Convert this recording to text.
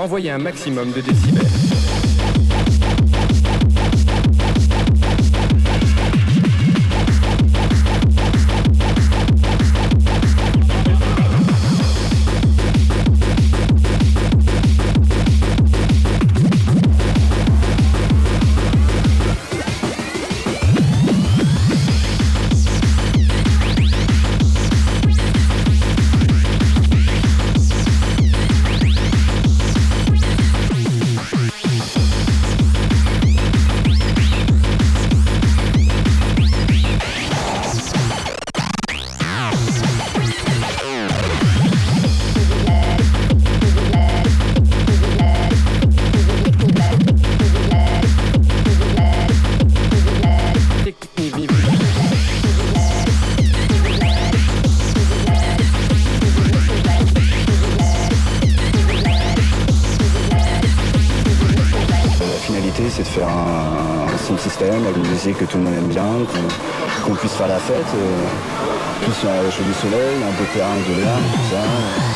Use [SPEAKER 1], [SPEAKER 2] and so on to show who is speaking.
[SPEAKER 1] envoyez un
[SPEAKER 2] maximum de décibels. Euh,
[SPEAKER 3] la fête, puis il y a du soleil, un beau terrain de l'herbe, tout ça.